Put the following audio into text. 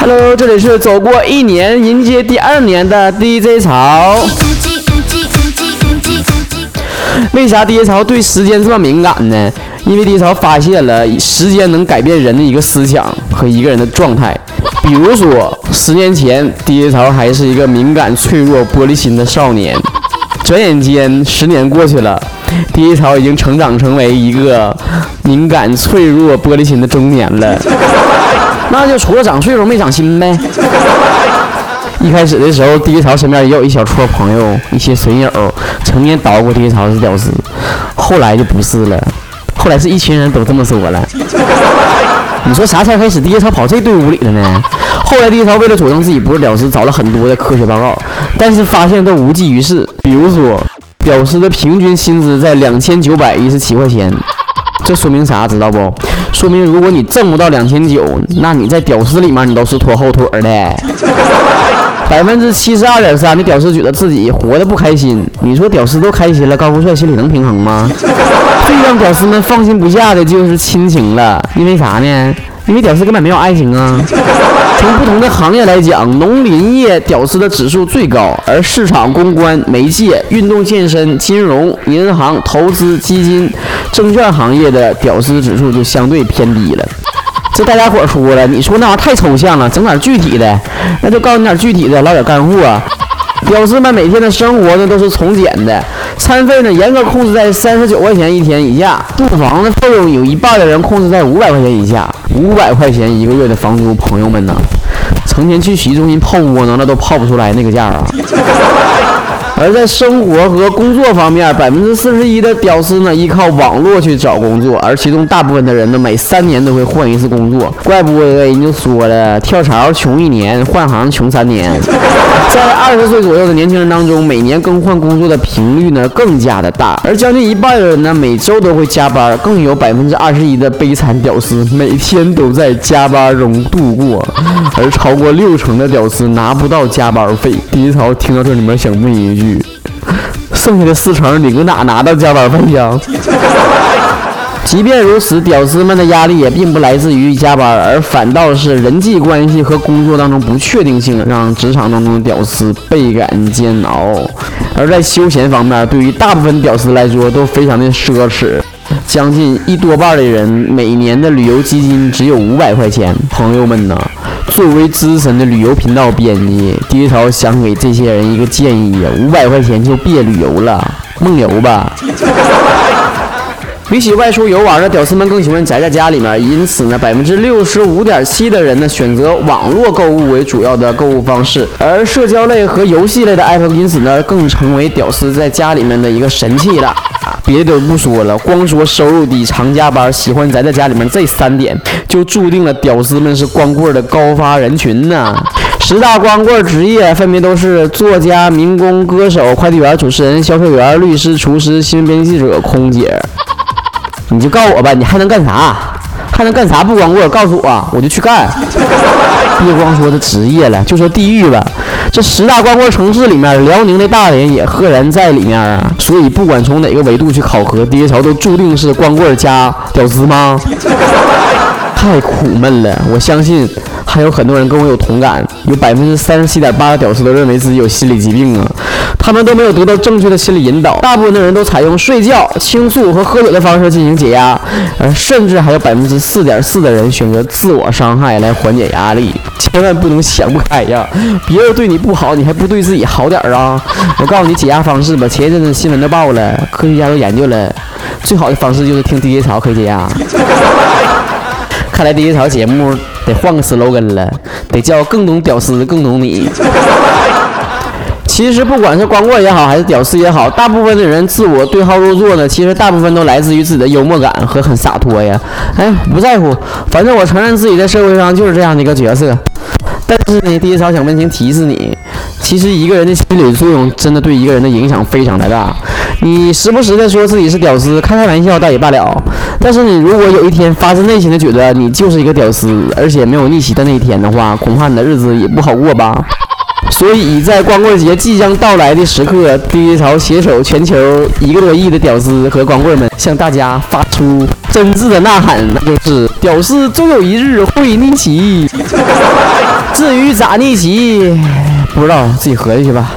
Hello，这里是走过一年迎接第二年的 DJ 潮。为啥 DJ 潮对时间这么敏感呢？因为 DJ 潮发现了时间能改变人的一个思想和一个人的状态。比如说，十年前 DJ 潮还是一个敏感、脆弱、玻璃心的少年，转眼间十年过去了 第一潮已经成长成为一个敏感、脆弱、玻璃心的中年了。那就除了长岁数没长心呗。一开始的时候，第一潮身边也有一小撮朋友，一些损友，成天捣鼓第一潮是屌丝。后来就不是了，后来是一群人都这么说了。你说啥才开始第一潮跑这队伍里了呢？后来第一潮为了佐证自己不是屌丝，找了很多的科学报告，但是发现都无济于事。比如说，屌丝的平均薪资在两千九百一十七块钱。这说明啥？知道不？说明如果你挣不到两千九，那你在屌丝里面你都是拖后腿的。百分之七十二点三的屌丝觉得自己活得不开心。你说屌丝都开心了，高富帅心里能平衡吗？最让屌丝们放心不下的就是亲情了。因为啥呢？因为屌丝根本没有爱情啊。从不同的行业来讲，农林业屌丝的指数最高，而市场、公关、媒介、运动健身、金融、银行、投资、基金、证券行业的屌丝指数就相对偏低了。这大家伙说了，你说那玩意儿太抽象了，整点具体的，那就告诉你点具体的，唠点干货。屌丝们每天的生活呢都是从简的，餐费呢严格控制在三十九块钱一天以下，住房的费用有一半的人控制在五百块钱以下，五百块钱一个月的房租，朋友们呢，成天去洗浴中心泡窝囊，那都泡不出来那个价啊。而在生活和工作方面，百分之四十一的屌丝呢依靠网络去找工作，而其中大部分的人呢每三年都会换一次工作。怪不得人就说了，跳槽穷一年，换行穷三年。在二十岁左右的年轻人当中，每年更换工作的频率呢更加的大，而将近一半的人呢每周都会加班，更有百分之二十一的悲惨屌丝每天都在加班中度过，而超过六成的屌丝拿不到加班费。第一槽听到这里面想问一句。剩下的四成你搁哪拿到加班费呀？即便如此，屌丝们的压力也并不来自于加班，而反倒是人际关系和工作当中不确定性，让职场当中的屌丝倍感煎熬。而在休闲方面，对于大部分屌丝来说都非常的奢侈。将近一多半的人每年的旅游基金只有五百块钱。朋友们呢？作为资深的旅游频道编辑，第一条想给这些人一个建议：五百块钱就别旅游了，梦游吧。比起外出游玩的屌丝们更喜欢宅在家里面，因此呢，百分之六十五点七的人呢选择网络购物为主要的购物方式，而社交类和游戏类的 app 因此呢更成为屌丝在家里面的一个神器了。别的不说了，光说收入低、常加班、喜欢宅在家里面这三点，就注定了屌丝们是光棍的高发人群呢。十大光棍职业分别都是作家、民工、歌手、快递员、主持人、销售员、律师、厨师、新闻编辑记者、空姐。你就告诉我吧，你还能干啥？还能干啥？不光棍，告诉我，我就去干。别光说这职业了，就说地域吧。这十大光棍城市里面，辽宁的大连也赫然在里面啊。所以不管从哪个维度去考核，第一潮都注定是光棍加屌丝吗？太苦闷了，我相信。还有很多人跟我有同感，有百分之三十七点八的屌丝都认为自己有心理疾病啊，他们都没有得到正确的心理引导，大部分的人都采用睡觉、倾诉和喝酒的方式进行解压，而甚至还有百分之四点四的人选择自我伤害来缓解压力，千万不能想不开呀！别人对你不好，你还不对自己好点啊？我告诉你解压方式吧，前一阵子新闻都报了，科学家都研究了，最好的方式就是听 DJ 潮可以解压。看来第一条节目得换个 slogan 了，得叫更懂屌丝，更懂你。其实不管是光棍也好，还是屌丝也好，大部分的人自我对号入座呢，其实大部分都来自于自己的幽默感和很洒脱呀。哎，不在乎，反正我承认自己在社会上就是这样的一个角色。但是呢，第一条想温馨提示你，其实一个人的心理作用真的对一个人的影响非常的大。你时不时的说自己是屌丝，开开玩笑倒也罢了。但是你如果有一天发自内心的觉得你就是一个屌丝，而且没有逆袭的那一天的话，恐怕你的日子也不好过吧。所以在光棍节即将到来的时刻，第一潮携手全球一个多亿的屌丝和光棍们，向大家发出真挚的呐喊，那就是：屌丝终有一日会逆袭。至于咋逆袭，不知道自己合计去吧。